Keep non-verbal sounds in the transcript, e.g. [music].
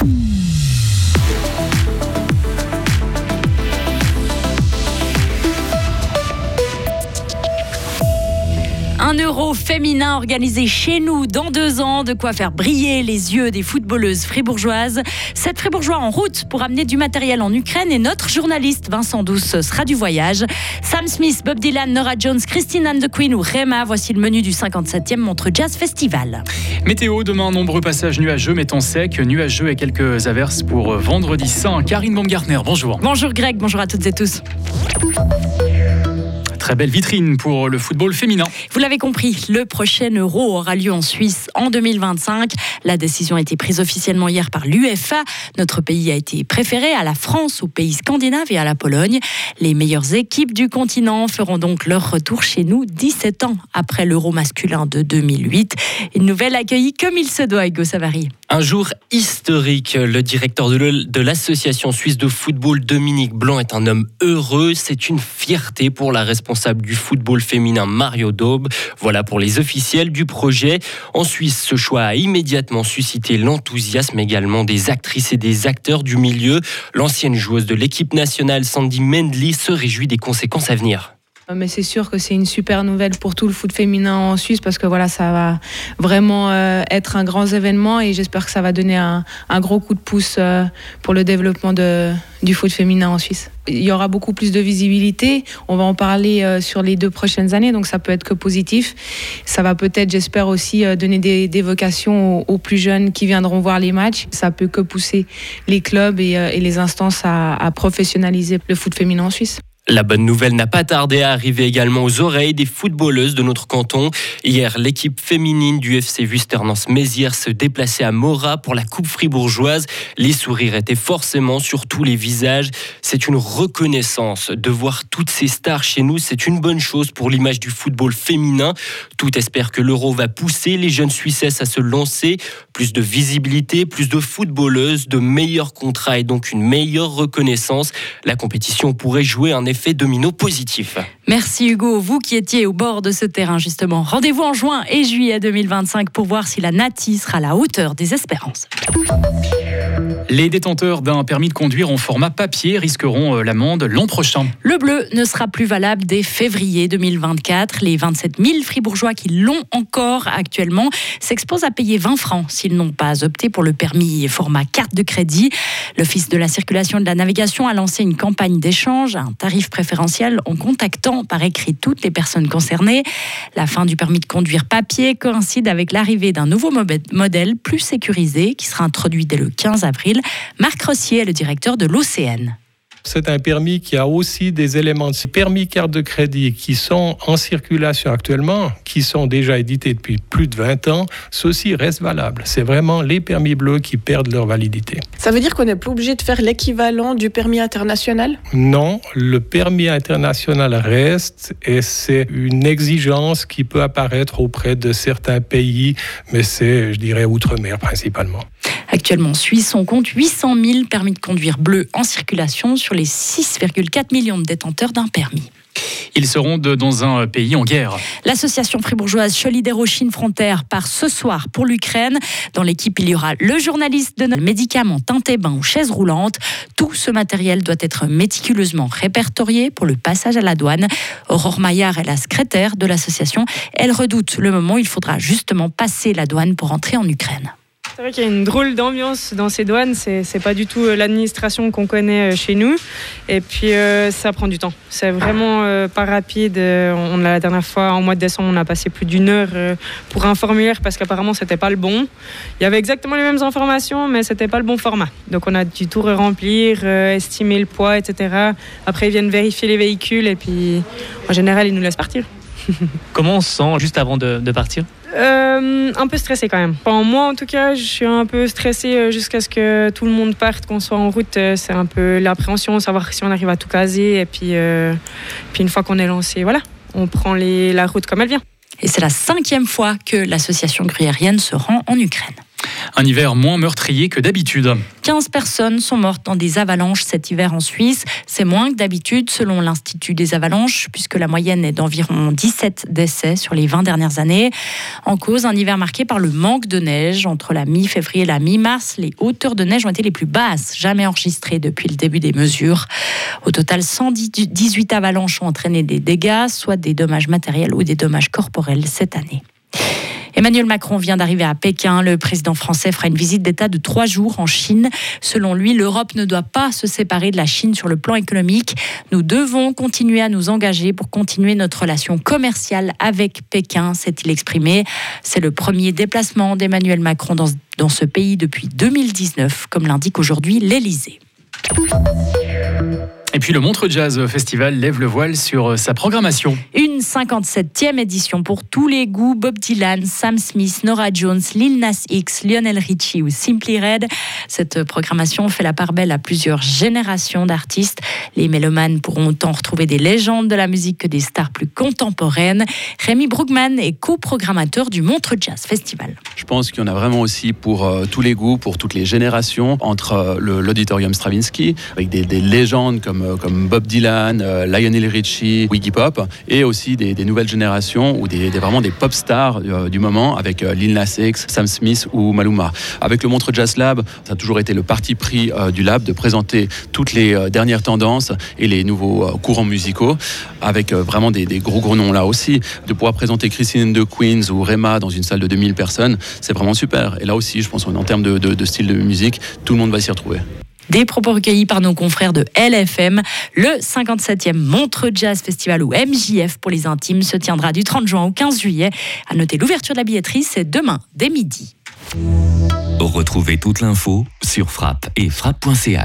Un euro féminin organisé chez nous dans deux ans, de quoi faire briller les yeux des footballeuses fribourgeoises. Cette fribourgeois en route pour amener du matériel en Ukraine et notre journaliste Vincent Douce sera du voyage. Sam Smith, Bob Dylan, Nora Jones, Christine and the Queen ou Rema, voici le menu du 57e Montre Jazz Festival. Météo, demain, nombreux passages nuageux, mais temps sec, nuageux et quelques averses pour vendredi saint. Karine Baumgartner, bonjour. Bonjour Greg, bonjour à toutes et tous. Très belle vitrine pour le football féminin. Vous l'avez compris, le prochain Euro aura lieu en Suisse en 2025. La décision a été prise officiellement hier par l'UEFA. Notre pays a été préféré à la France, aux pays scandinaves et à la Pologne. Les meilleures équipes du continent feront donc leur retour chez nous 17 ans après l'Euro masculin de 2008. Une nouvelle accueillie comme il se doit, Hugo Savary. Un jour historique. Le directeur de l'association suisse de football, Dominique Blanc, est un homme heureux. C'est une fierté pour la responsable du football féminin, Mario Daube. Voilà pour les officiels du projet. En Suisse, ce choix a immédiatement suscité l'enthousiasme également des actrices et des acteurs du milieu. L'ancienne joueuse de l'équipe nationale, Sandy Mendley, se réjouit des conséquences à venir. Mais c'est sûr que c'est une super nouvelle pour tout le foot féminin en Suisse parce que voilà, ça va vraiment euh, être un grand événement et j'espère que ça va donner un, gros coup de pouce euh, pour le développement du foot féminin en Suisse. Il y aura beaucoup plus de visibilité. On va en parler euh, sur les deux prochaines années, donc ça peut être que positif. Ça va peut-être, j'espère aussi, donner des, vocations aux, plus jeunes qui viendront voir les matchs. Ça peut que pousser les clubs et, les instances à professionnaliser le foot féminin en Suisse. La bonne nouvelle n'a pas tardé à arriver également aux oreilles des footballeuses de notre canton. Hier, l'équipe féminine du FC Wusternance-Mézières se déplaçait à Mora pour la Coupe fribourgeoise. Les sourires étaient forcément sur tous les visages. C'est une reconnaissance de voir toutes ces stars chez nous. C'est une bonne chose pour l'image du football féminin. Tout espère que l'Euro va pousser les jeunes Suissesses à se lancer. Plus de visibilité, plus de footballeuses, de meilleurs contrats et donc une meilleure reconnaissance. La compétition pourrait jouer un effet domino positif. Merci Hugo, vous qui étiez au bord de ce terrain justement. Rendez-vous en juin et juillet 2025 pour voir si la Nati sera à la hauteur des espérances. Les détenteurs d'un permis de conduire en format papier risqueront euh, l'amende l'an prochain. Le bleu ne sera plus valable dès février 2024. Les 27 000 fribourgeois qui l'ont encore actuellement s'exposent à payer 20 francs s'ils n'ont pas opté pour le permis format carte de crédit. L'Office de la circulation et de la navigation a lancé une campagne d'échange à un tarif préférentiel en contactant par écrit toutes les personnes concernées. La fin du permis de conduire papier coïncide avec l'arrivée d'un nouveau modèle plus sécurisé qui sera introduit dès le 15 avril. Marc Rossier est le directeur de l'OCN. C'est un permis qui a aussi des éléments de permis carte de crédit qui sont en circulation actuellement, qui sont déjà édités depuis plus de 20 ans. Ceci reste valable. C'est vraiment les permis bleus qui perdent leur validité. Ça veut dire qu'on n'est plus obligé de faire l'équivalent du permis international? Non, le permis international reste et c'est une exigence qui peut apparaître auprès de certains pays, mais c'est, je dirais, outre-mer principalement. Actuellement en Suisse, on compte 800 000 permis de conduire bleus en circulation sur les 6,4 millions de détenteurs d'un permis. Ils seront dans un pays en guerre. L'association fribourgeoise Solidero Chine Frontière part ce soir pour l'Ukraine. Dans l'équipe, il y aura le journaliste de notre médicaments teintés bain ou chaises roulantes. Tout ce matériel doit être méticuleusement répertorié pour le passage à la douane. Aurore Maillard est la secrétaire de l'association. Elle redoute le moment où il faudra justement passer la douane pour entrer en Ukraine. C'est vrai qu'il y a une drôle d'ambiance dans ces douanes. C'est, pas du tout euh, l'administration qu'on connaît euh, chez nous. Et puis euh, ça prend du temps. C'est vraiment pas rapide. On, la dernière fois, en mois de décembre, on a passé plus d'une heure pour un formulaire parce qu'apparemment c'était pas le bon. Il y avait exactement les mêmes informations, mais c'était pas le bon format. Donc on a dû tout remplir, estimer le poids, etc. Après ils viennent vérifier les véhicules et puis en général ils nous laissent partir. [laughs] Comment on se sent juste avant de partir? Euh, un peu stressé quand même. moi, en tout cas, je suis un peu stressé euh, jusqu'à ce que tout le monde parte, qu'on soit en route. Euh, c'est un peu l'appréhension, savoir si on arrive à tout caser. Et puis, puis une fois qu'on est lancé, voilà, on prend la route comme elle vient. Et c'est la cinquième fois que l'association gruyérienne se rend en Ukraine. Un hiver moins meurtrier que d'habitude. 15 personnes sont mortes dans des avalanches cet hiver en Suisse. C'est moins que d'habitude selon l'Institut des avalanches, puisque la moyenne est d'environ 17 décès sur les 20 dernières années. En cause, un hiver marqué par le manque de neige. Entre la mi-février et la mi-mars, les hauteurs de neige ont été les plus basses jamais enregistrées depuis le début des mesures. Au total, 118 avalanches ont entraîné des dégâts, soit des dommages matériels ou des dommages corporels cette année. Emmanuel Macron vient d'arriver à Pékin. Le président français fera une visite d'État de trois jours en Chine. Selon lui, l'Europe ne doit pas se séparer de la Chine sur le plan économique. Nous devons continuer à nous engager pour continuer notre relation commerciale avec Pékin, s'est-il exprimé. C'est le premier déplacement d'Emmanuel Macron dans, ce pays depuis 2019, comme l'indique aujourd'hui l'Élysée. Et puis le Montreux Jazz Festival lève le voile sur euh, sa programmation. Une 57e édition pour tous les goûts. Bob Dylan, Sam Smith, Nora Jones, Lil Nas X, Lionel Richie ou Simply Red. Cette programmation fait la part belle à plusieurs générations d'artistes. Les mélomanes pourront autant retrouver des légendes de la musique que des stars plus contemporaines. Rémi Brugman est co-programmateur du Montreux Jazz Festival. Je pense qu'il y en a vraiment aussi pour euh, tous les goûts, pour toutes les générations, entre euh, l'auditorium Stravinsky, avec des, des légendes comme euh, comme, Bob Dylan, euh, Lionel Richie, Wiggy Pop, et aussi des, nouvelles générations ou des, vraiment des pop stars euh, du moment avec Lil Nas X, Sam Smith ou Maluma. Avec le Montre Jazz Lab, ça a toujours été le parti pris du lab de présenter toutes les dernières tendances et les nouveaux courants musicaux, avec vraiment des, gros gros noms là aussi. De pouvoir présenter Christine de Queens ou Rema dans une salle de 2000 personnes, c'est vraiment super. Et là aussi, je pense en termes de style de musique, tout le monde va s'y retrouver. Des propos recueillis par nos confrères de LFM. Le 57e Montreux Jazz Festival ou MJF pour les intimes se tiendra du 30 juin au 15 juillet. À noter l'ouverture de la billetterie, c'est demain dès midi. Retrouvez toute l'info sur frappe et frappe.ch.